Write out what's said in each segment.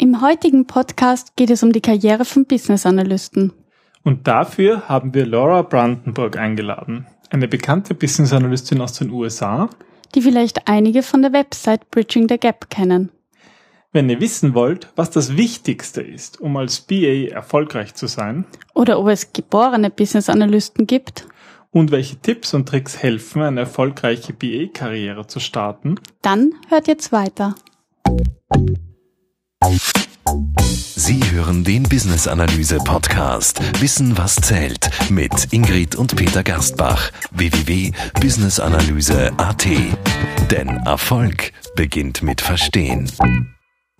Im heutigen Podcast geht es um die Karriere von Business Analysten. Und dafür haben wir Laura Brandenburg eingeladen, eine bekannte Business Analystin aus den USA, die vielleicht einige von der Website Bridging the Gap kennen. Wenn ihr wissen wollt, was das Wichtigste ist, um als BA erfolgreich zu sein, oder ob es geborene Business Analysten gibt, und welche Tipps und Tricks helfen, eine erfolgreiche BA-Karriere zu starten, dann hört jetzt weiter. Sie hören den Business Analyse Podcast Wissen was zählt mit Ingrid und Peter Gerstbach www.businessanalyse.at. Denn Erfolg beginnt mit Verstehen.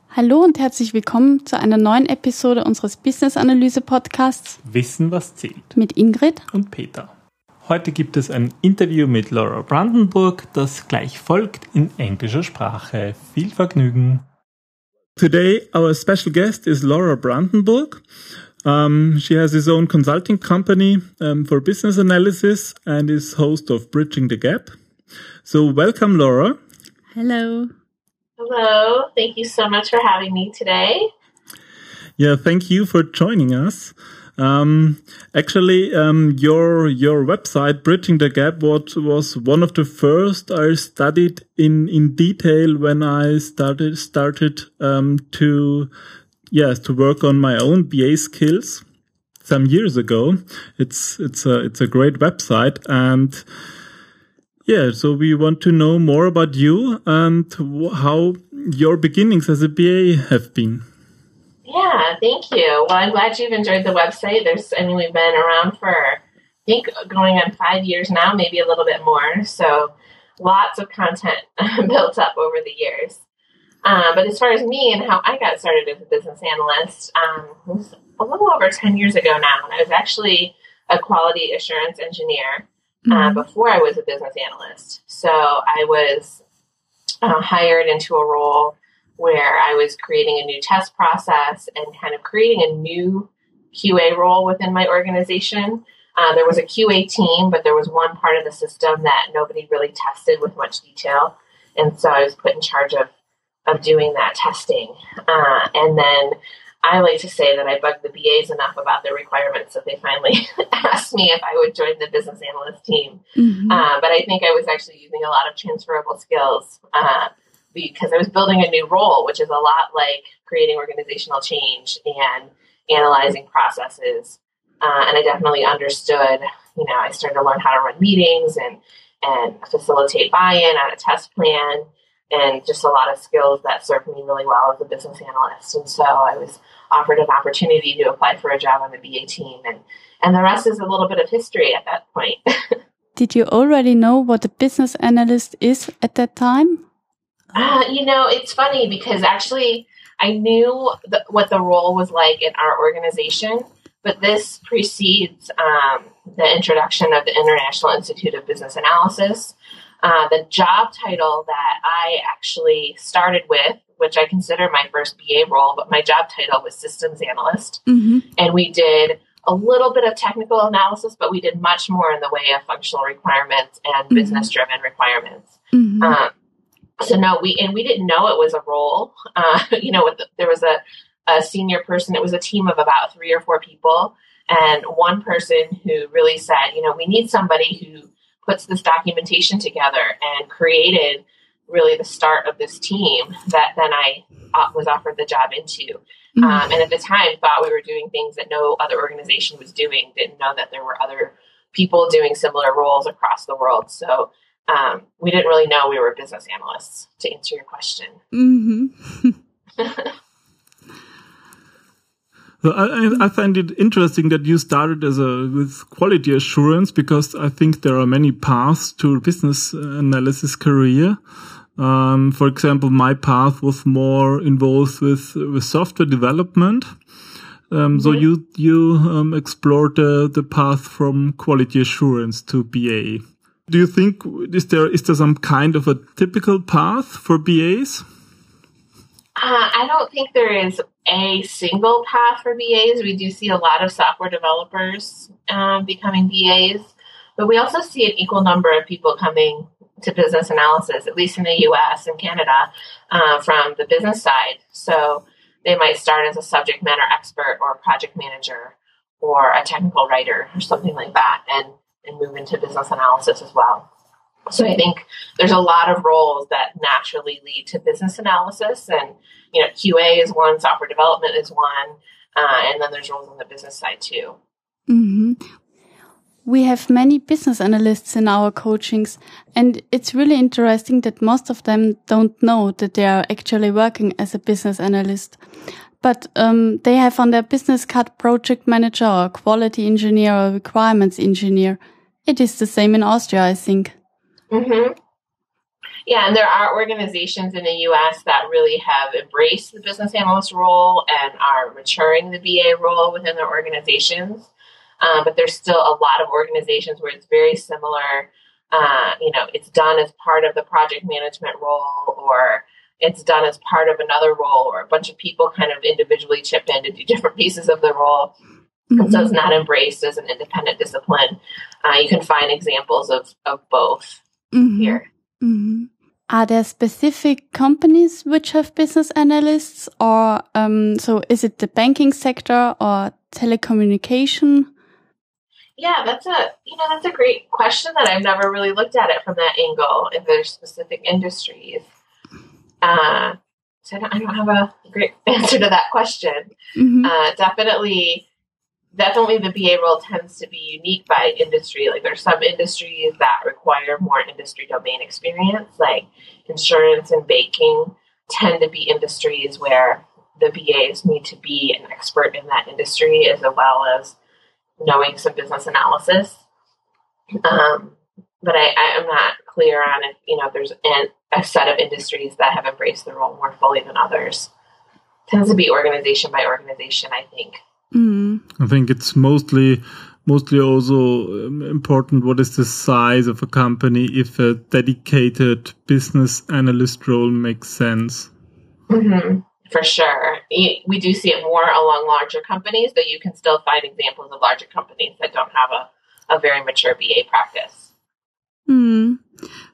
Hallo und herzlich willkommen zu einer neuen Episode unseres Business Analyse Podcasts Wissen was zählt mit Ingrid und Peter. Heute gibt es ein Interview mit Laura Brandenburg, das gleich folgt in englischer Sprache. Viel Vergnügen! Today, our special guest is Laura Brandenburg. Um, she has his own consulting company um, for business analysis and is host of Bridging the Gap. So, welcome, Laura. Hello. Hello. Thank you so much for having me today. Yeah, thank you for joining us. Um, actually, um, your your website, Bridging the Gap, what was one of the first I studied in in detail when I started started um, to yes to work on my own BA skills some years ago. It's it's a it's a great website and. Yeah, so we want to know more about you and how your beginnings as a BA have been. Yeah, thank you. Well, I'm glad you've enjoyed the website. There's, I mean, we've been around for, I think, going on five years now, maybe a little bit more. So lots of content built up over the years. Um, but as far as me and how I got started as a business analyst, um, it was a little over 10 years ago now. And I was actually a quality assurance engineer uh, mm-hmm. before I was a business analyst. So I was uh, hired into a role where I was creating a new test process and kind of creating a new QA role within my organization. Uh, there was a QA team, but there was one part of the system that nobody really tested with much detail. And so I was put in charge of, of doing that testing. Uh, and then I like to say that I bugged the BAs enough about their requirements that they finally asked me if I would join the business analyst team. Mm-hmm. Uh, but I think I was actually using a lot of transferable skills uh, because I was building a new role, which is a lot like creating organizational change and analyzing processes. Uh, and I definitely understood, you know, I started to learn how to run meetings and, and facilitate buy-in on a test plan and just a lot of skills that served me really well as a business analyst. And so I was offered an opportunity to apply for a job on the BA team and, and the rest is a little bit of history at that point. Did you already know what a business analyst is at that time? Uh, you know, it's funny because actually I knew the, what the role was like in our organization, but this precedes um, the introduction of the International Institute of Business Analysis. Uh, the job title that I actually started with, which I consider my first BA role, but my job title was systems analyst. Mm-hmm. And we did a little bit of technical analysis, but we did much more in the way of functional requirements and mm-hmm. business driven requirements. Mm-hmm. Um, so no, we and we didn't know it was a role. Uh, you know, the, there was a, a senior person. It was a team of about three or four people, and one person who really said, you know, we need somebody who puts this documentation together and created really the start of this team that then I uh, was offered the job into. Mm-hmm. Um, and at the time, thought we were doing things that no other organization was doing. Didn't know that there were other people doing similar roles across the world. So um, we didn't really know we were business analysts to answer your question. Mm-hmm. So I, I, find it interesting that you started as a with quality assurance because I think there are many paths to business analysis career. Um, for example, my path was more involved with with software development. Um, mm -hmm. So mm-hmm. you you um, explored the the path from quality assurance to BA do you think is there is there some kind of a typical path for BAs? Uh, I don't think there is a single path for BAs. We do see a lot of software developers um, becoming BAs, but we also see an equal number of people coming to business analysis, at least in the US and Canada, uh, from the business side. So they might start as a subject matter expert or a project manager or a technical writer or something like that and, and move into business analysis as well. So I think there's a lot of roles that naturally lead to business analysis, and you know, QA is one, software development is one, uh, and then there's roles on the business side too. Mm -hmm. We have many business analysts in our coachings, and it's really interesting that most of them don't know that they are actually working as a business analyst. But um, they have on their business card project manager or quality engineer or requirements engineer. It is the same in Austria, I think. Mm-hmm. Yeah, and there are organizations in the U.S. that really have embraced the business analyst role and are maturing the BA role within their organizations. Um, but there's still a lot of organizations where it's very similar. Uh, you know, it's done as part of the project management role, or it's done as part of another role, or a bunch of people kind of individually chip in to do different pieces of the role. Mm-hmm. So it's not embraced as an independent discipline. Uh, you can find examples of, of both mm-hmm. here. Mm-hmm. Are there specific companies which have business analysts, or um, so is it the banking sector or telecommunication? Yeah, that's a you know that's a great question that I've never really looked at it from that angle. If there's specific industries, uh, so I don't, I don't have a great answer to that question. Mm-hmm. Uh, definitely, definitely the BA role tends to be unique by industry. Like there's some industries that require more industry domain experience, like insurance and banking tend to be industries where the BAs need to be an expert in that industry as well as knowing some business analysis. Um, but I, I, am not clear on if you know if there's an, a set of industries that have embraced the role more fully than others. It tends to be organization by organization, I think. Mm. I think it's mostly mostly also um, important what is the size of a company if a dedicated business analyst role makes sense. Mm-hmm. For sure. We do see it more along larger companies, but you can still find examples of larger companies that don't have a, a very mature BA practice. Mm.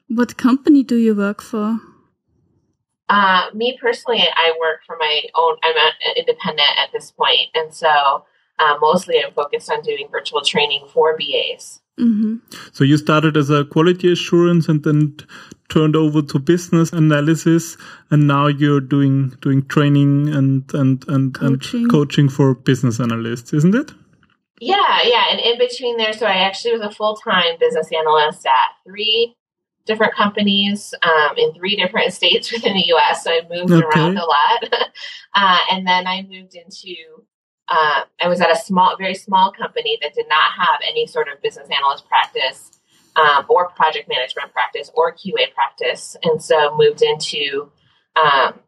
What company do you work for? Uh, me personally, I work for my own. I'm independent at this point, and so uh, mostly I'm focused on doing virtual training for BAs. Mm-hmm. So you started as a quality assurance and then turned over to business analysis, and now you're doing doing training and and and coaching, and coaching for business analysts, isn't it? Yeah, yeah. And in between there, so I actually was a full time business analyst at three different companies um, in three different states within the U.S. So I moved okay. around a lot, uh, and then I moved into. Uh, I was at a small, very small company that did not have any sort of business analyst practice, um, or project management practice, or QA practice, and so moved into. Um,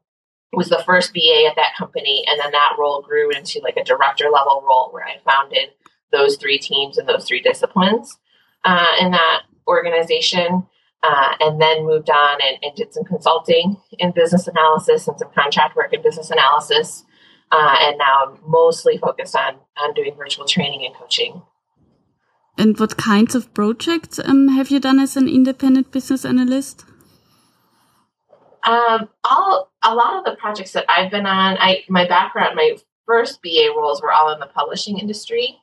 was the first BA at that company, and then that role grew into like a director level role where I founded those three teams and those three disciplines uh, in that organization uh, and then moved on and, and, did some consulting in business analysis and some contract work in business analysis. Uh, and now I'm mostly focused on, on doing virtual training and coaching. And what kinds of projects um, have you done as an independent business analyst? Um, all a lot of the projects that I've been on, I my background, my first BA roles were all in the publishing industry,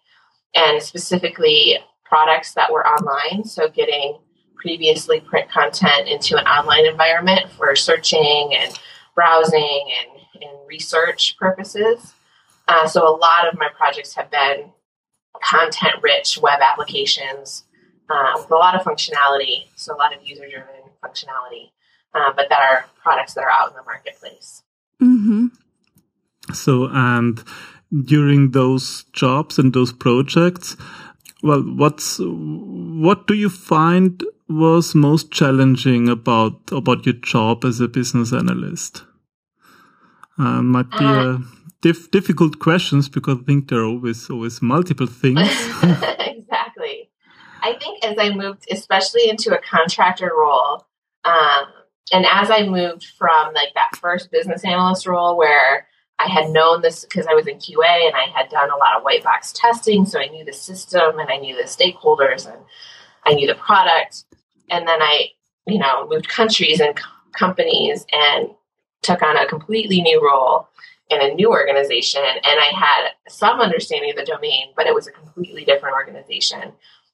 and specifically products that were online. So getting previously print content into an online environment for searching and browsing and, and research purposes. Uh, so a lot of my projects have been content rich web applications uh, with a lot of functionality, so a lot of user driven functionality, uh, but that are products that are out in the marketplace. Mm-hmm. So, and during those jobs and those projects, well, what's what do you find was most challenging about about your job as a business analyst? Uh, might be uh, diff difficult questions because I think there are always always multiple things. exactly. I think as I moved, especially into a contractor role, um, and as I moved from like that first business analyst role where I had known this because I was in QA and I had done a lot of white box testing, so I knew the system and I knew the stakeholders and I knew the product and then I, you know, moved countries and companies and took on a completely new role in a new organization and I had some understanding of the domain, but it was a completely different organization.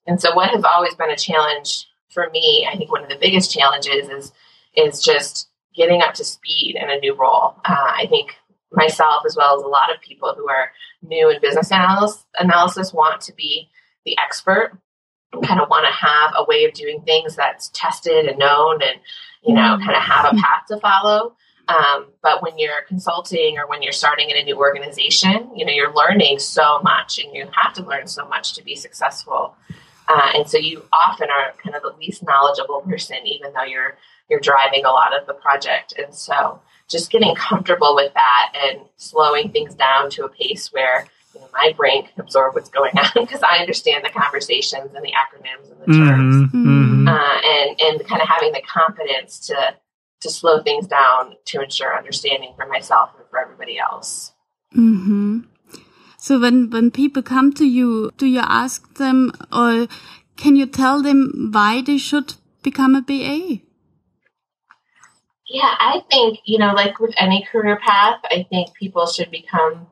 And so what has always been a challenge for me, I think one of the biggest challenges is is just getting up to speed in a new role. Uh, I think myself, as well as a lot of people who are new in business analysis, analysis, want to be the expert, kind of want to have a way of doing things that's tested and known, and you know, kind of have a path to follow. Um, but when you're consulting or when you're starting in a new organization, you know, you're learning so much, and you have to learn so much to be successful. Uh, and so you often are kind of the least knowledgeable person, even though you're you're driving a lot of the project. And so just getting comfortable with that and slowing things down to a pace where you know, my brain can absorb what's going on because I understand the conversations and the acronyms and the terms, Mm-hmm. Mm-hmm. uh, and and kind of having the confidence to to slow things down to ensure understanding for myself and for everybody else. hmm So when when people come to you, do you ask them or can you tell them why they should become a BA? Yeah, I think, you know, like with any career path, I think people should become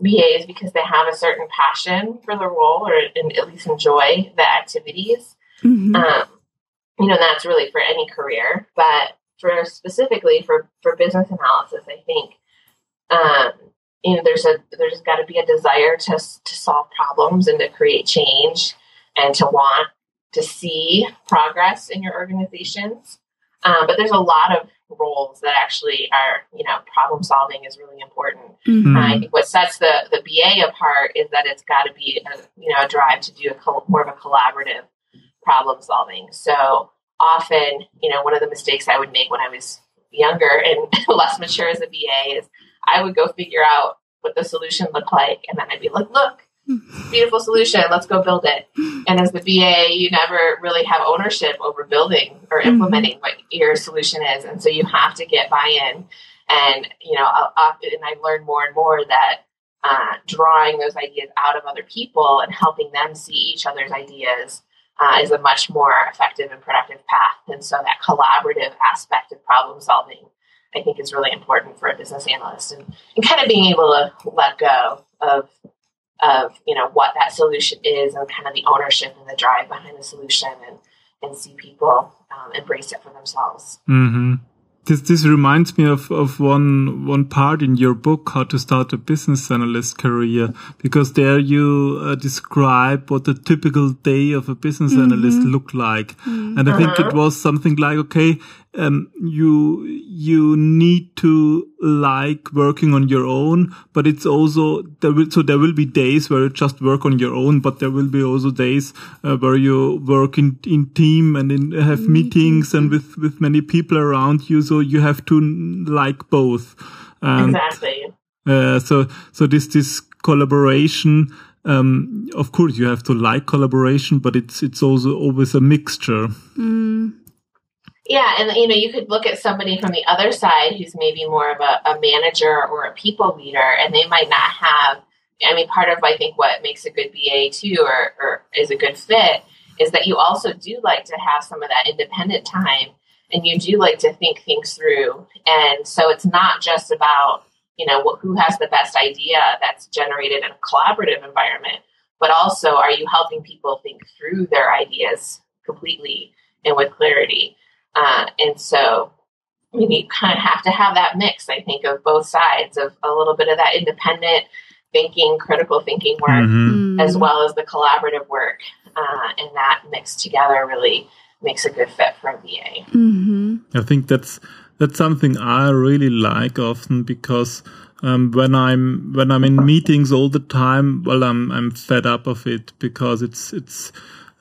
BAs because they have a certain passion for the role or and at least enjoy the activities. hmm Um, you know, that's really for any career, but for specifically for, for business analysis, I think, um, you know, there's a, there's got to be a desire to, to solve problems and to create change and to want to see progress in your organizations. Um, but there's a lot of roles that actually are, you know, problem solving is really important. hmm Uh, I think what sets the, the BA apart is that it's got to be, a, you know, a drive to do a col- more of a collaborative problem solving. So often, you know, one of the mistakes I would make when I was younger and less mature as a BA is I would go figure out what the solution looked like, and then I'd be like, "Look, beautiful solution. Let's go build it." And as the BA, you never really have ownership over building or implementing what your solution is, and so you have to get buy-in. And you know, and I learned more and more that uh, drawing those ideas out of other people and helping them see each other's ideas uh, is a much more effective and productive path. And so that collaborative aspect of problem solving, I think, is really important for a business analyst and, and kind of being able to let go of of you know what that solution is and kind of the ownership and the drive behind the solution and and see people um, embrace it for themselves. hmm This this reminds me of, of one one part in your book, How to Start a Business Analyst Career, because there you uh, describe what the typical day of a business analyst looked like, and I think it was something like, okay, um, you you need to like working on your own, but it's also there will so there will be days where you just work on your own, but there will be also days uh, where you work in in team and in, have meetings and with with many people around you. So you have to like both. And, exactly. uh, so so this this collaboration. Um, of course, you have to like collaboration, but it's it's also always a mixture. Mm. Yeah, and you know, you could look at somebody from the other side who's maybe more of a, a manager or a people leader, and they might not have. I mean, part of I think what makes a good BA too, or, or is a good fit, is that you also do like to have some of that independent time, and you do like to think things through. And so it's not just about you know wh- who has the best idea that's generated in a collaborative environment, but also are you helping people think through their ideas completely and with clarity. Uh, and so you, know, you kind of have to have that mix, I think, of both sides of a little bit of that independent thinking, critical thinking work, Mhm. Mm. as well as the collaborative work. Uh, and that mixed together really makes a good fit for a BA. hmm I think that's that's something I really like often because um, when I'm when I'm in meetings all the time, well, I'm I'm fed up of it because it's it's.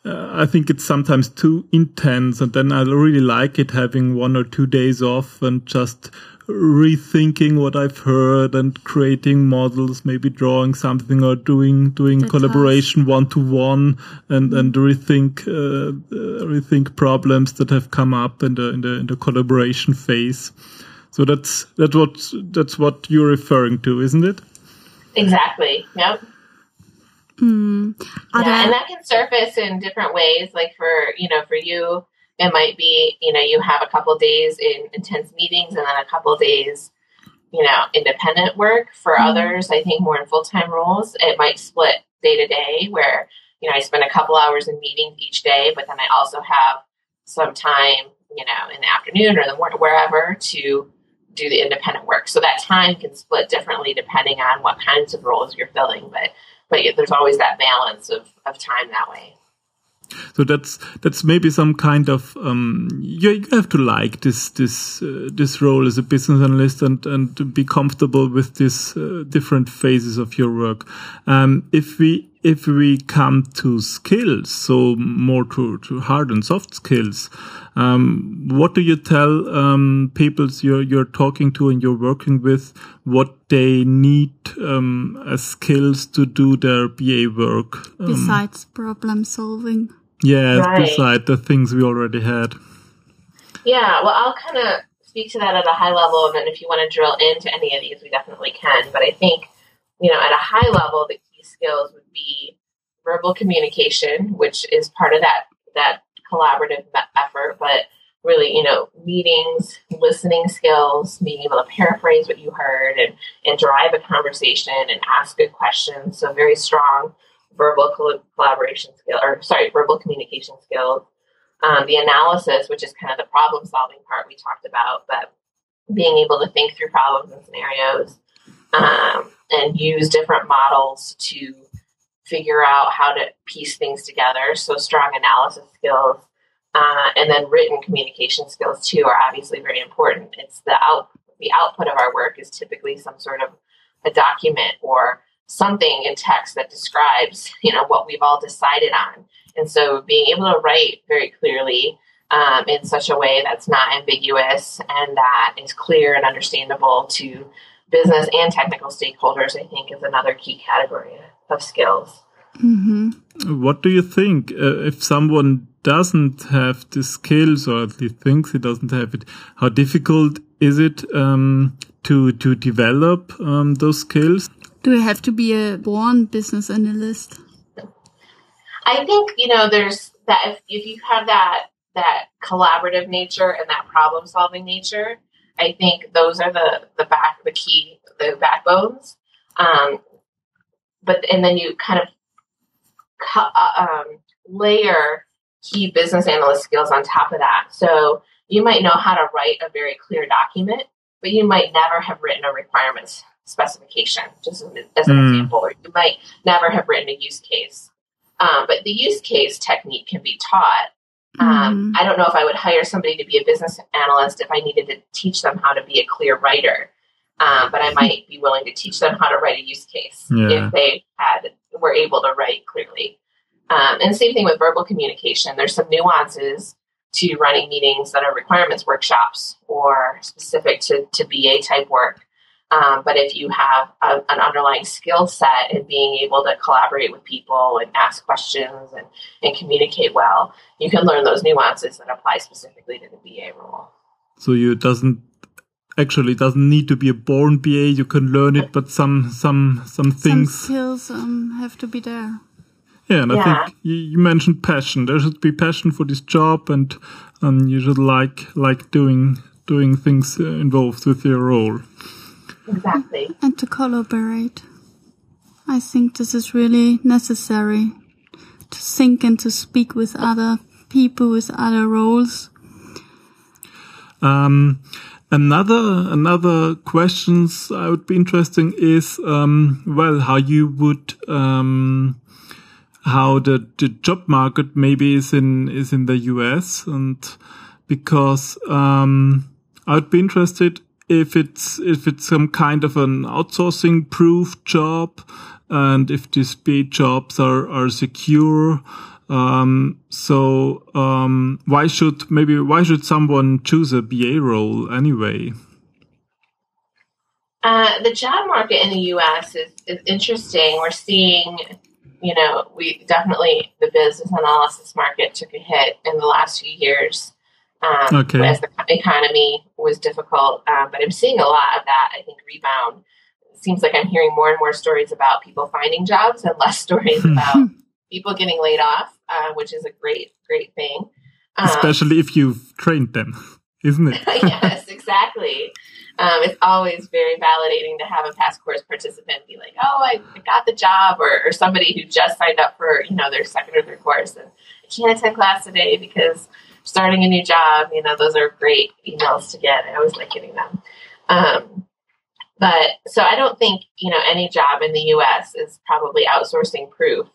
Uh, I think it's sometimes too intense, and then I really like it having one or two days off and just rethinking what I've heard and creating models, maybe drawing something or doing doing That's collaboration one to one and and rethink uh, uh, rethink problems that have come up in the in the in the collaboration phase. So that's that's what that's what you're referring to, isn't it? Exactly. Yep. Mm. Yeah, there- and that can surface in different ways. Like for you know, for you, it might be you know you have a couple days in intense meetings, and then a couple days you know, independent work. For mm-hmm. others, I think more in full time roles, it might split day to day where, you know, I spend a couple hours in meetings each day, but then I also have some time, you know, in the afternoon or the morning, wherever to do the independent work. So that time can split differently depending on what kinds of roles you're filling. But but there's always that balance of, of time that way. So that's that's maybe some kind of um, you, you have to like this this uh, this role as a business analyst and and to be comfortable with these uh, different phases of your work. Um, if we if we come to skills, so more to, to hard and soft skills, um, what do you tell um, people you're you're talking to and you're working with what they need um, as skills to do their BA work? Um, Besides problem solving. Yeah, right. beside the things we already had. Yeah, well, I'll kind of speak to that at a high level, and then if you want to drill into any of these, we definitely can. But I think, you know, at a high level, the key skills would be verbal communication, which is part of that that collaborative effort, but really, you know, meetings, listening skills, being able to paraphrase what you heard and, and drive a conversation and ask good questions. So very strong verbal collaboration skill, or sorry, verbal communication skills. Um, the analysis, which is kind of the problem solving part we talked about, but being able to think through problems and scenarios um, and use different models to figure out how to piece things together. So strong analysis skills. Uh, and then written communication skills too are obviously very important. It's the out the output of our work is typically some sort of a document or something in text that describes, you know, what we've all decided on. And so being able to write very clearly um, in such a way that's not ambiguous and that is clear and understandable to business and technical stakeholders, I think, is another key category of skills. Mm-hmm. What do you think uh, if someone doesn't have the skills, or at least thinks he doesn't have it? How difficult is it um, to to develop um, those skills? Do you have to be a born business analyst? I think you know there's that if, if you have that that collaborative nature and that problem solving nature, I think those are the the back the key the backbones. Um, but and then you kind of uh, um, layer key business analyst skills on top of that. So you might know how to write a very clear document, but you might never have written a requirements specification, just as an mm. example, or you might never have written a use case. Um, but the use case technique can be taught. Um, mm. I don't know if I would hire somebody to be a business analyst if I needed to teach them how to be a clear writer. Um, but I might be willing to teach them how to write a use case yeah. if they had were able to write clearly. Um, and same thing with verbal communication. There's some nuances to running meetings that are requirements workshops or specific to, to BA type work um, but if you have a, an underlying skill set in being able to collaborate with people and ask questions and, and communicate well, you can learn those nuances that apply specifically to the BA role. So you doesn't actually doesn't need to be a born BA. You can learn it, but some some some things some skills um, have to be there. Yeah, and yeah. I think you, you, mentioned passion. There should be passion for this job, and and you should like like doing doing things uh, involved with your role. Exactly. And to collaborate. I think this is really necessary to think and to speak with other people with other roles. Um, another another questions I would be interesting is um, well how you would um, how the, the job market maybe is in is in the US and because um, I would be interested if it's if it's some kind of an outsourcing proof job and if these paid jobs are are secure um, so um, why should maybe why should someone choose a BA role anyway? Uh, the job market in the US is, is interesting. We're seeing you know we definitely the business analysis market took a hit in the last few years um, okay. as the economy was difficult. Um, but I'm seeing a lot of that, I think, rebound. It seems like I'm hearing more and more stories about people finding jobs and less stories about people getting laid off, uh, which is a great, great thing. Um, Especially if you've trained them, isn't it? yes, exactly. um, it's always very validating to have a past course participant be like, "Oh, I got the job," or, or somebody who just signed up for you know their second or third course and I can't attend class today because starting a new job. You know, those are great emails to get. I always like getting them. Um, but so I don't think you know any job in the U.S. is probably outsourcing proof.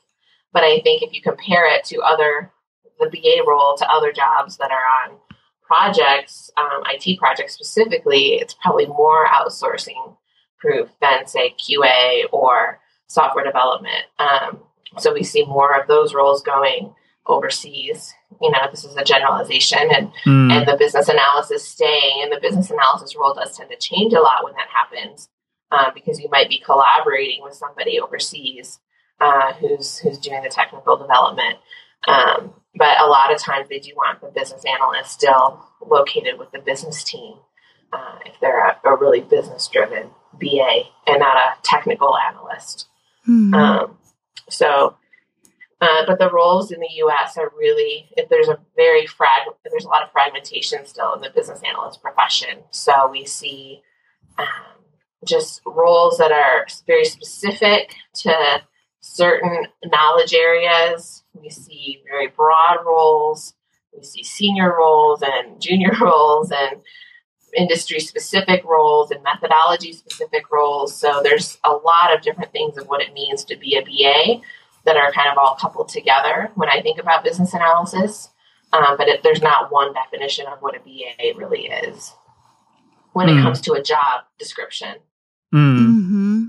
But I think if you compare it to other the BA role to other jobs that are on projects, um, IT projects specifically, it's probably more outsourcing proof than, say, QA or software development. Um, so we see more of those roles going overseas. You know, this is a generalization, and mm. and the business analysis staying, and the business analysis role does tend to change a lot when that happens, uh, because you might be collaborating with somebody overseas uh, who's who's doing the technical development. Um, but a lot of times they do want the business analyst still located with the business team uh, if they're a, a really business driven BA and not a technical analyst. Mm-hmm. Um, so, uh, but the roles in the U.S. are really if there's a very frag there's a lot of fragmentation still in the business analyst profession. So we see um, just roles that are very specific to certain knowledge areas. We see very broad roles. We see senior roles and junior roles and industry specific roles and methodology specific roles. So there's a lot of different things of what it means to be a BA that are kind of all coupled together when I think about business analysis. Um, but if there's not one definition of what a BA really is when mm. it hmm. comes to a job description. Mm. Mm-hmm.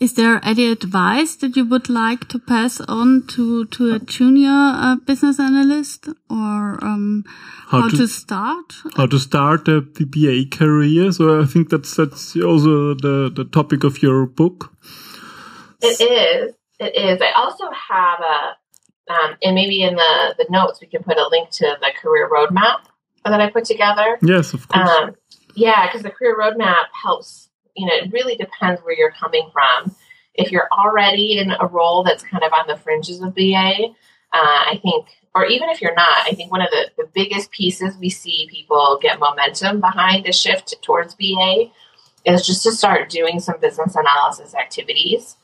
Is there any advice that you would like to pass on to to a junior uh, business analyst, or um, how, how to, to, start? How to start a BA career? So I think that's that's also the the topic of your book. It is. It is. I also have a, um, and maybe in the the notes we can put a link to the career roadmap that I put together. Yes, of course. Um, yeah, because the career roadmap helps you know, it really depends where you're coming from. If you're already in a role that's kind of on the fringes of BA, uh, I think, or even if you're not, I think one of the, the biggest pieces we see people get momentum behind a shift towards BA is just to start doing some business analysis activities.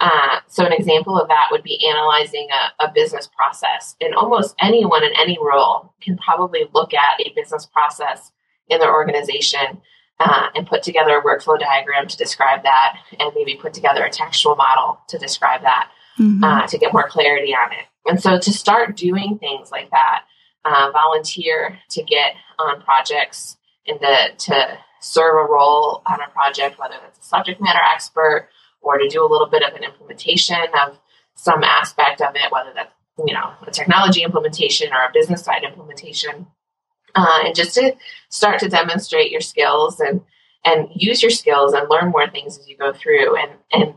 Uh, so, an example of that would be analyzing a, a, business process. And almost anyone in any role can probably look at a business process in their organization uh, and put together a workflow diagram to describe that, and maybe put together a textual model to describe that mm-hmm. uh, to get more clarity on it. And so to start doing things like that, uh, volunteer to get on projects and to, to serve a role on a project, whether that's a subject matter expert or to do a little bit of an implementation of some aspect of it, whether that's you know a technology implementation or a business side implementation uh, and just to start to demonstrate your skills and and use your skills and learn more things as you go through. And and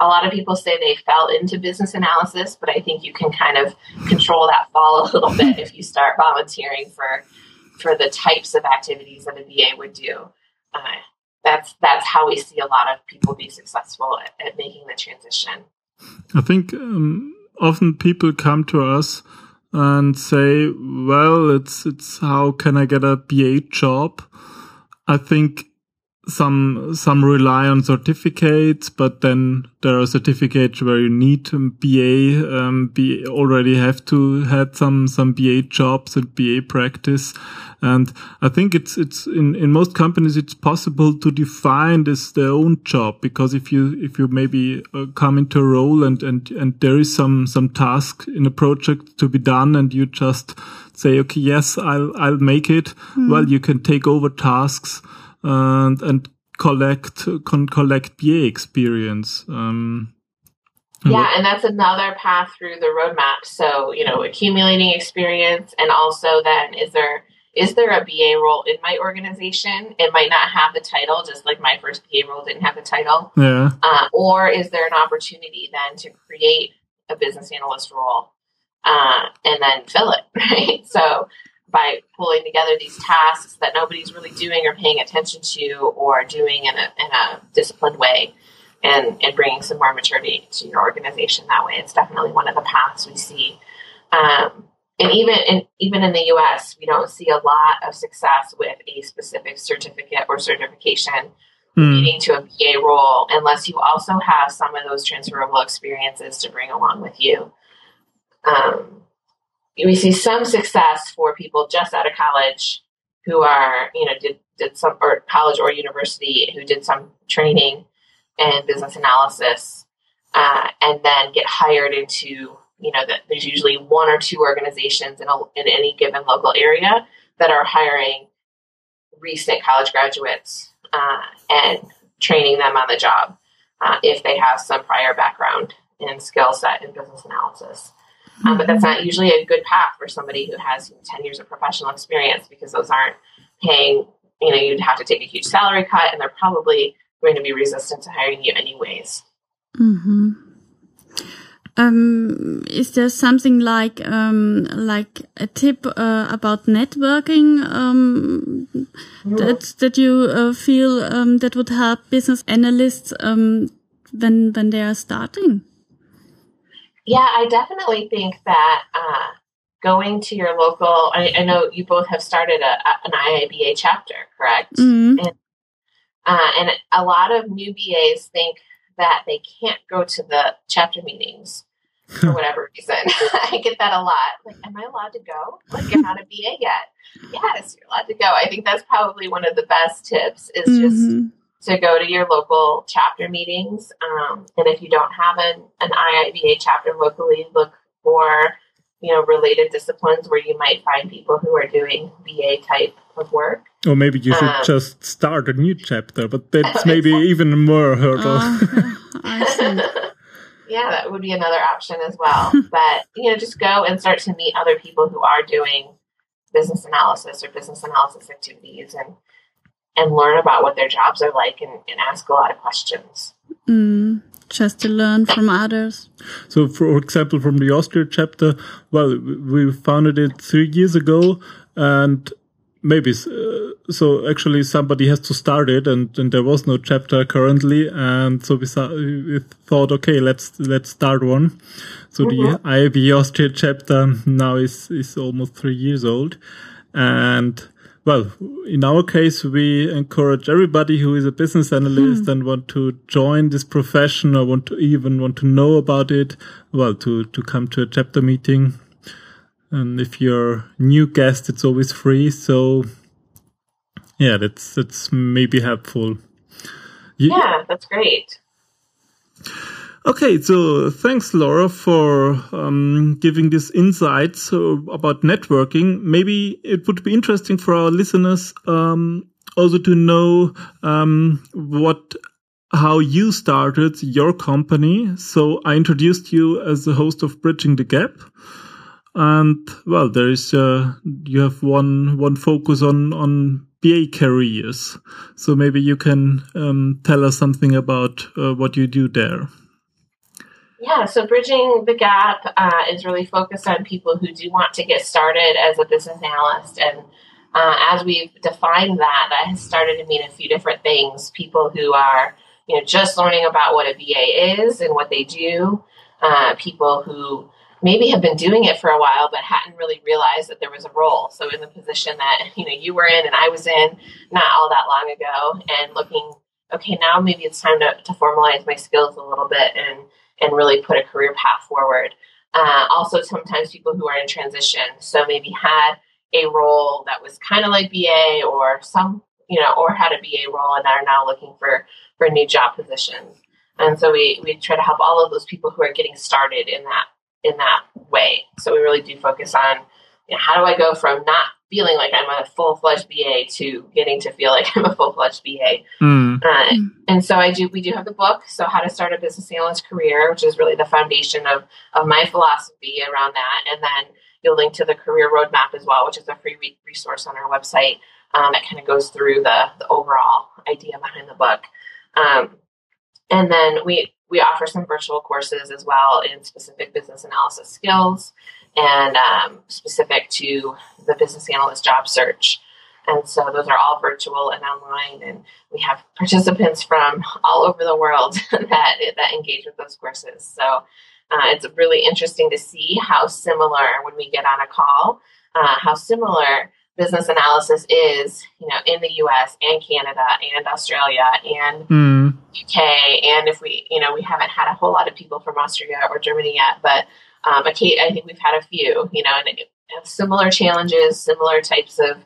a lot of people say they fell into business analysis but i think you can kind of control that fall a little bit if you start volunteering for for the types of activities that a ba would do uh, that's that's how we see a lot of people be successful at, at making the transition i think um, often people come to us and say, well, it's, it's how can I get a BA job? I think some some rely on certificates, but then there are certificates where you need BA, um, be already have to had some some BA jobs and BA practice, and I think it's it's in in most companies it's possible to define this their own job because if you if you maybe uh, come into a role and and and there is some some task in a project to be done and you just say okay yes I'll I'll make it, mm. well you can take over tasks and and collect con collect BA experience. Um, yeah, and that's another path through the roadmap. So you know, accumulating experience, and also then is there is there a BA role in my organization? It might not have the title, just like my first BA role didn't have the title. Yeah. Uh, or is there an opportunity then to create a business analyst role uh, and then fill it, right? So by pulling together these tasks that nobody's really doing or paying attention to or doing in a, in a disciplined way and, and bringing some more maturity to your organization that way. It's definitely one of the paths we see. Um, and even in even in the U.S., we don't see a lot of success with a specific certificate or certification mm. leading to a BA role unless you also have some of those transferable experiences to bring along with you. Um, we see some success for people just out of college who are, you know, did, did some, or college or university who did some training in business analysis uh, and then get hired into, you know, that there's usually one or two organizations in, a, in any given local area that are hiring recent college graduates uh, and training them on the job uh, if they have some prior background and skill set in business analysis. Um, but that's not usually a good path for somebody who has 10 years of professional experience because those aren't paying, you know, you'd have to take a huge salary cut and they're probably going to be resistant to hiring you anyways. Mm-hmm. Um, is there something like um, like a tip uh, about networking um, mm-hmm. that that you uh, feel um, that would help business analysts um, when when they are starting? Yeah, I definitely think that uh, going to your local. I, I, know you both have started a, a, an IIBA chapter, correct? Mm-hmm. And, uh, and a lot of new BAs think that they can't go to the chapter meetings for whatever reason. I get that a lot. Like, am I allowed to go? Like, I'm not a BA yet. Yes, you're allowed to go. I think that's probably one of the best tips is mm-hmm. just to go to your local chapter meetings. Um, and if you don't have an, an IIBA chapter locally, look for you know related disciplines where you might find people who are doing BA type of work. Or maybe you should um, just start a new chapter, but that's maybe even more hurdle. Uh, yeah, that would be another option as well. but you know, just go and start to meet other people who are doing business analysis or business analysis activities and and learn about what their jobs are like and, and ask a lot of questions. Mm, just to learn from others. So, for example, from the Austria chapter, well, we founded it three years ago and maybe uh, so actually somebody has to start it and, and there was no chapter currently and so we, we thought okay let's let's start one so mm -hmm. the mm-hmm. Austria chapter now is is almost three years old and well, in our case, we encourage everybody who is a business analyst hmm. and want to join this profession or want to even want to know about it, well, to, to come to a chapter meeting. And if you're new guest, it's always free. So yeah, that's, that's maybe helpful. yeah, that's great. Okay, so thanks, Laura, for um, giving this insight about networking. Maybe it would be interesting for our listeners um, also to know um, what how you started your company. So I introduced you as the host of Bridging the Gap. And well, there is uh, you have one one focus on on BA careers. So maybe you can um, tell us something about uh, what you do there. Yeah, so Bridging the Gap uh, is really focused on people who do want to get started as a business analyst. And uh, as we've defined that, that has started to mean a few different things. People who are, you know, just learning about what a BA is and what they do. Uh, people who maybe have been doing it for a while but hadn't really realized that there was a role. So in the position that you know you were in and I was in not all that long ago, and looking, okay, now maybe it's time to, to formalize my skills a little bit and and really put a career path forward. Uh, also, sometimes people who are in transition, so maybe had a role that was kind of like BA or some, you know, or had a BA role and are now looking for for new job positions. And so we we try to help all of those people who are getting started in that in that way. So we really do focus on you know, how do I go from not feeling like I'm a full fledged BA to getting to feel like I'm a full fledged BA. Mm. Uh, and so I do. We do have the book, so how to start a business analyst career, which is really the foundation of of my philosophy around that. And then you'll link to the career roadmap as well, which is a free re- resource on our website um, that kind of goes through the the overall idea behind the book. Um, and then we we offer some virtual courses as well in specific business analysis skills and um, specific to the business analyst job search. And so those are all virtual and online, and we have participants from all over the world that that engage with those courses. So Uh, it's really interesting to see how similar when we get on a call, uh, how similar business analysis is, you know, in the U.S. and Canada and Australia and mm. UK. And if we, you know, we haven't had a whole lot of people from Austria or Germany yet, but um, I think we've had a few, you know, and similar challenges, similar types of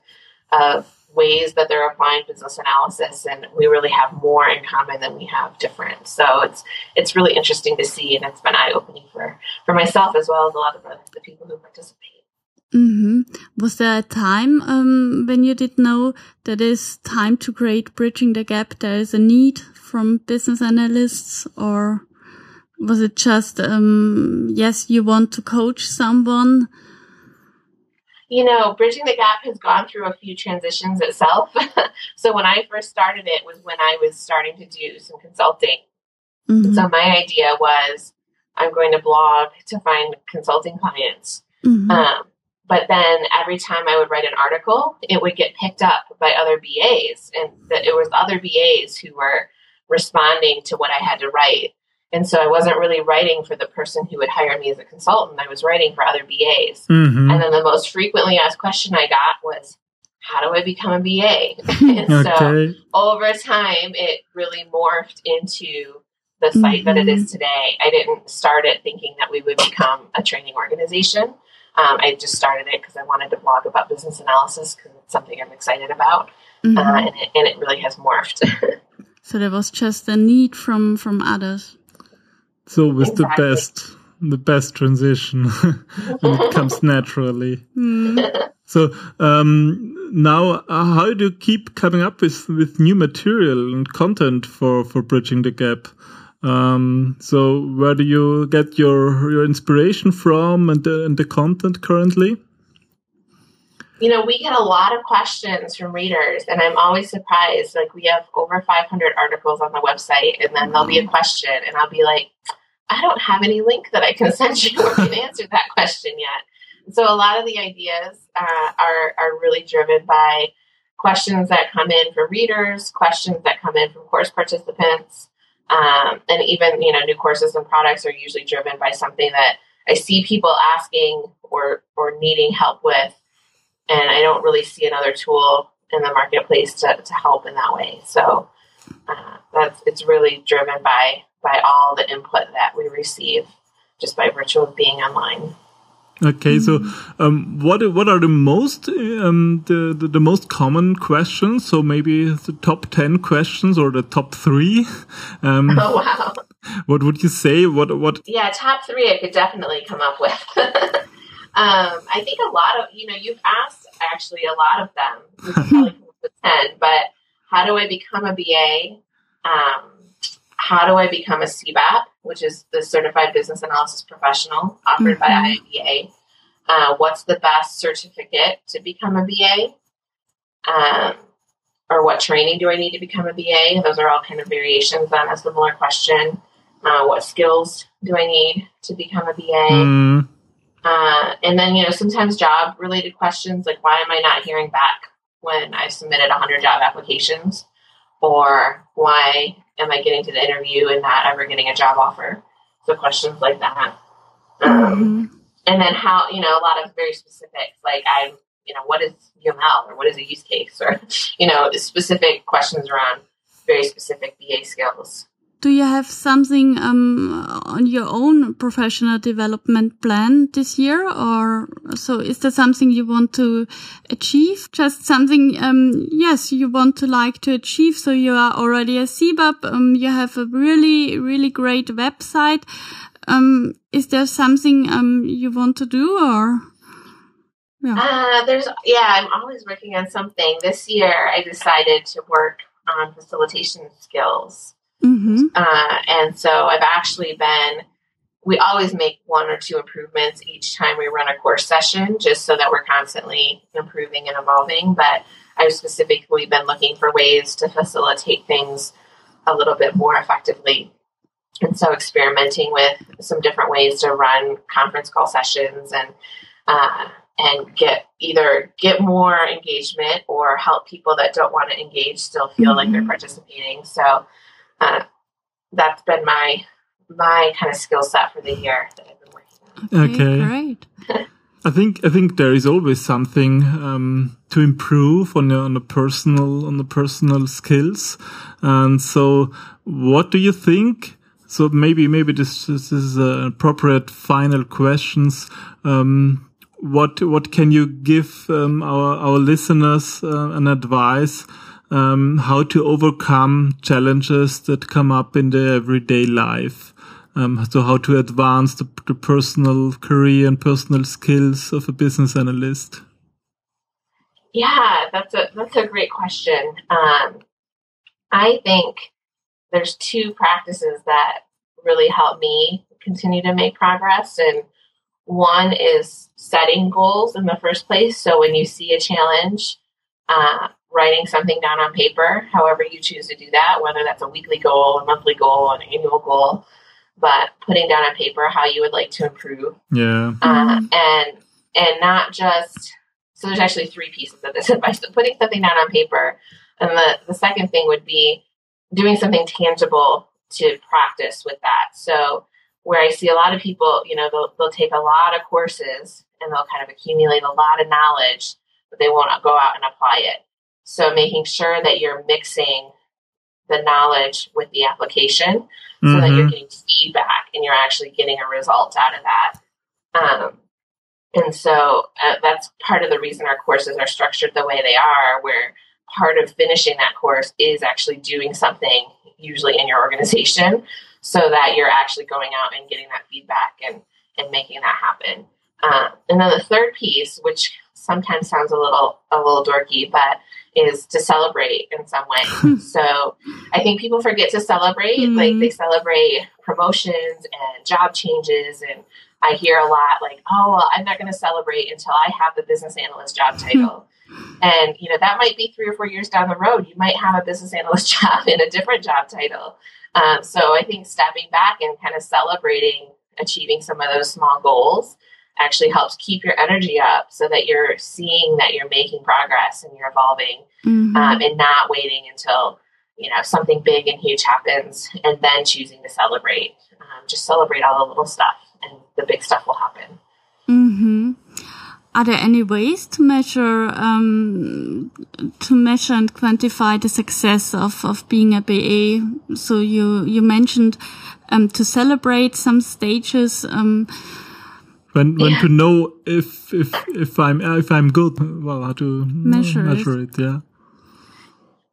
of ways that they're applying business analysis and we really have more in common than we have different so it's it's really interesting to see and it's been eye-opening for for myself as well as a lot of the, people who participate Mm-hmm. Was there a time um, when you did know that it's time to create bridging the gap? There is a need from business analysts, or was it just um, yes, you want to coach someone? You know, bridging the gap has gone through a few transitions itself. so when I first started it was when I was starting to do some consulting. Mm-hmm. So my idea was I'm going to blog to find consulting clients. Mm-hmm. Um, but then every time I would write an article, it would get picked up by other BAs, and that it was other BAs who were responding to what I had to write. And so I wasn't really writing for the person who would hire me as a consultant. I was writing for other BAs. Mm-hmm. And then the most frequently asked question I got was, how do I become a BA? and okay. so over time, it really morphed into the site mm-hmm. that it is mm-hmm. today. I didn't start it thinking that we would become a training organization. Um, I just started it because I wanted to blog about business analysis because it's something I'm excited about, mm-hmm. uh, and, it, and it really has morphed. so there was just a need from from others. So with exactly. the best the best transition when it comes naturally. Mm. So um, now, uh, how do you keep coming up with with new material and content for for bridging the gap? Um, so where do you get your your inspiration from and the, and the content currently? You know, we get a lot of questions from readers, and I'm always surprised. Like, we have over 500 articles on the website, and then there'll be a question, and I'll be like, I don't have any link that I can send you or can answer that question yet. So, a lot of the ideas uh, are, are really driven by questions that come in from readers, questions that come in from course participants, um, and even, you know, new courses and products are usually driven by something that I see people asking or, or needing help with. And I don't really see another tool in the marketplace to, to help in that way. So uh, that's, it's really driven by, by all the input that we receive just by virtue of being online. Okay, so um, what what are the most um, the, the, the most common questions? So maybe the top ten questions or the top three. Um, oh wow! What would you say? What what? Yeah, top three I could definitely come up with. Um, I think a lot of you know you've asked actually a lot of them. ten, but how do I become a BA? How do I become a CBAP, which is the Certified Business Analysis Professional offered mm-hmm. by IIBA? Uh, what's the best certificate to become a BA? Um, or what training do I need to become a BA? Those are all kind of variations on a similar question. Uh, what skills do I need to become a BA? Mm. Uh, and then, you know, sometimes job related questions like why am I not hearing back when I've submitted 100 job applications? Or why am I getting to the interview and not ever getting a job offer? So questions like that. Um, mm-hmm. And then how, you know, a lot of very specifics, like I'm, you know, what is UML or what is a use case or, you know, specific questions around very specific BA skills do you have something um, on your own professional development plan this year? Or so is there something you want to achieve? Just something um, yes you want to like to achieve. So you are already a CBAP um, you have a really really great website. Um, is there something um, you want to do or? Yeah. Uh, there's yeah i'm always working on something. This year i decided to work on facilitation skills Mm-hmm. Uh, and so I've actually been, we always make one or two improvements each time we run a course session, just so that we're constantly improving and evolving. But I've specifically been looking for ways to facilitate things a little bit more effectively. And so experimenting with some different ways to run conference call sessions and, uh, and get either get more engagement or help people that don't want to engage still feel mm-hmm. like they're mm-hmm. participating. So uh, that's been my my kind of skill set for the year that I've been working on. Okay, great. I think I think there is always something um, to improve on the, on the personal on the personal skills, and so what do you think? So maybe maybe this, this is uh, appropriate final questions. Um, what what can you give um, our our listeners uh, an advice um, how to overcome challenges that come up in the everyday life? Um, so how to advance the, the personal career and personal skills of a business analyst? Yeah, that's a that's a great question. Um, I think there's two practices that really help me continue to make progress, and one is setting goals in the first place. So when you see a challenge, uh, writing something down on paper, however you choose to do that, whether that's a weekly goal, a monthly goal, an annual goal, but putting down on paper how you would like to improve. Yeah. Uh, and and not just so there's actually three pieces of this advice. So putting something down on paper. And the, the second thing would be doing something tangible to practice with that. So where I see a lot of people, you know, they'll, they'll take a lot of courses and they'll kind of accumulate a lot of knowledge, but they won't go out and apply it. So making sure that you're mixing the knowledge with the application so mm-hmm. that you're mm-hmm. getting feedback and you're actually getting a result out of that. Um, and so uh, that's part of the reason our courses are structured the way they are, where part of finishing that course is actually doing something, usually in your organization, so that you're actually going out and getting that feedback and, and making that happen. Uh, and then the third piece, which sometimes sounds a little a little dorky, but is to celebrate in some way. so I think people forget to celebrate. Mm-hmm. Like they celebrate promotions and job changes and I hear a lot like, oh, well, I'm not going to celebrate until I have the business analyst job title. and, you know, that might be three or four years down the road. You might have a business analyst job in a different job title. Um, so I think stepping back and kind of celebrating achieving some of those small goals actually helps keep your energy up so that you're seeing that you're making progress and you're evolving mm-hmm. um, and not waiting until you know something big and huge happens and then choosing to celebrate um, just celebrate all the little stuff and the big stuff will happen. Mm-hmm. Are there any ways to measure um, to measure and quantify the success of, of being a BA? So you you mentioned um, to celebrate some stages. When when yeah. to know if if if I'm if I'm good, well, how to measure, measure it. it yeah.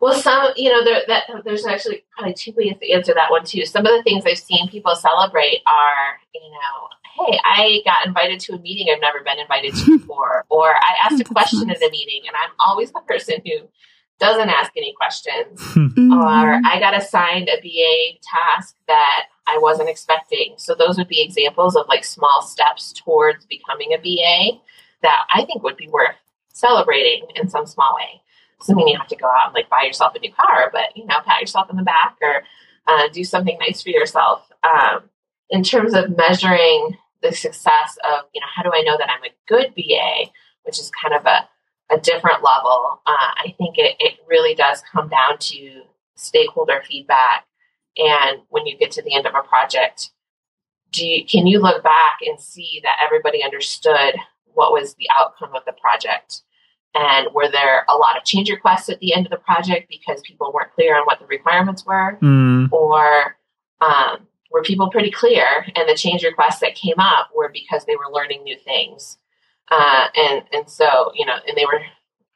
Well, some, you know, there, that, there's actually probably two ways to answer that one too. Some of the things I've seen people celebrate are, you know, hey, I got invited to a meeting I've never been invited to before, or I asked a question in a meeting and I'm always the person who doesn't ask any questions, mm-hmm. or I got assigned a BA task that I wasn't expecting. So those would be examples of like small steps towards becoming a BA that I think would be worth celebrating in some small way doesn't mean you have to go out and like buy yourself a new car, but you know, pat yourself in the back or uh, do something nice for yourself. Um, in terms of measuring the success of, you know, how do I know that I'm a good BA, which is kind of a, a different level. Uh, I think it, it really does come down to stakeholder feedback. And when you get to the end of a project, do you, can you look back and see that everybody understood what was the outcome of the project? And were there a lot of change requests at the end of the project because people weren't clear on what the requirements were? Mm. Or um, were people pretty clear and the change requests that came up were because they were learning new things? Uh, and and so you know, and they were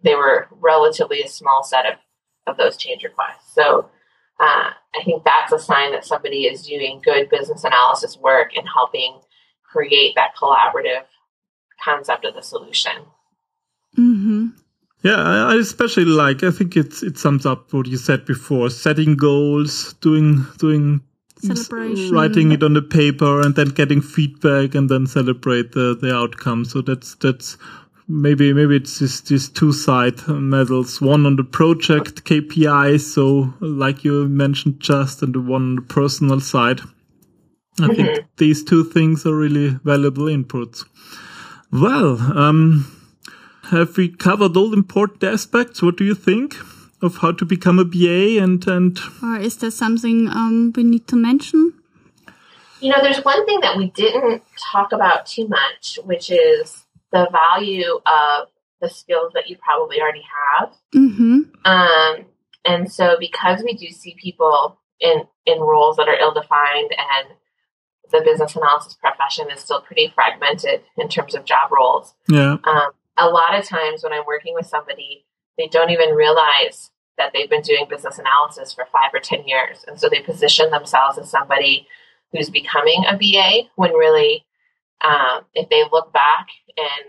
they were relatively a small set of of those change requests. So uh, I think that's a sign that somebody is doing good business analysis work and helping create that collaborative concept of the solution. Mm-hmm. Yeah, I especially like. I think it's it sums up what you said before: setting goals, doing doing writing it on the paper, and then getting feedback, and then celebrate the the outcome. So that's that's maybe maybe it's just these two side medals. One on the project KPI, so like you mentioned, just and the one on the personal side. I mm-hmm. think these two things are really valuable inputs. Well, um, have we covered all important aspects? What do you think of how to become a BA and and? Or is there something um, we need to mention? You know, there's one thing that we didn't talk about too much, which is the value of the skills that you probably already have. Mm-hmm. Um, and so, because we do see people in in roles that are ill defined, and the business analysis profession is still pretty fragmented in terms of job roles. Yeah. Um, a lot of times, when I'm working with somebody, they don't even realize that they've been doing business analysis for five or ten years, and so they position themselves as somebody who's becoming a BA when really, um, if they look back and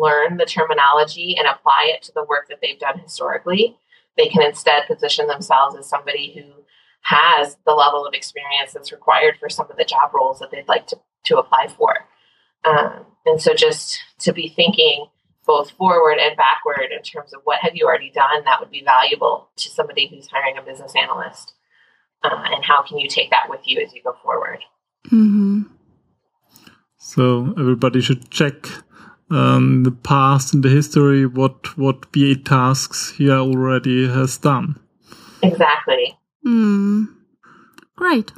learn the terminology and apply it to the work that they've done historically, they can instead position themselves as somebody who has the level of experience that's required for some of the job roles that they'd like to, to apply for. Um, and so just to be thinking both forward and backward in terms of what have you already done that would be valuable to somebody who's hiring a business analyst uh, and how can you take that with you as you go forward Mm-hmm. So everybody should check um, the past and the history, what what BA tasks he already has done. exactly Mm. Great.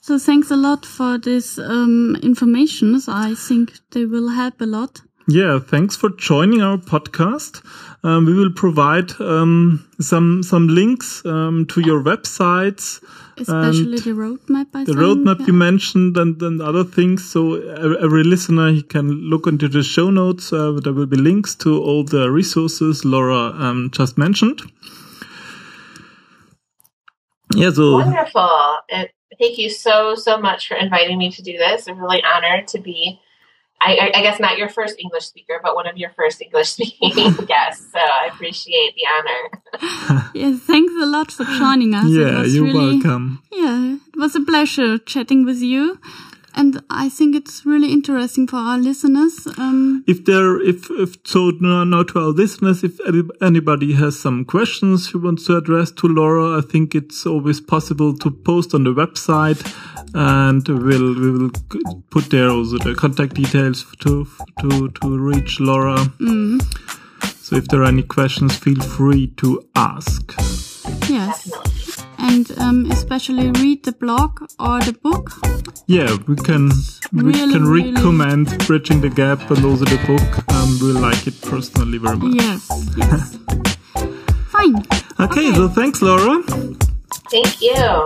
So thanks a lot for this um, information. I think they will help a lot. Yeah, thanks for joining our podcast. Um, we will provide um, some some links um, to your websites, Especially And the roadmap, I the think. roadmap yeah. you mentioned, and, and other things. So every listener he can look into the show notes. Uh, there will be links to all the resources Laura um, just mentioned. Yeah, so wonderful and thank you so so much for inviting me to do this i'm really honored to be I, I- I guess not your first English speaker, but one of your first English speaking guests. So I appreciate the honor. Yeah, thanks a lot for joining us. Yeah, you're really, welcome. Yeah, it was a pleasure chatting with you. And I think it's really interesting for our listeners. Um, if there if if so now now to our listeners if anybody has some questions he wants to address to laura i think it's always possible to post on the website and we'll we will put there also the contact details to to to reach laura so if there are any questions feel free to ask yes. Definitely. And um, especially read the blog or the book. yeah we can we Really, can really- recommend bridging the gap and also the book um, we like it personally very much Yes, yes. Fine. okay, Okay. so thanks laura Thank you.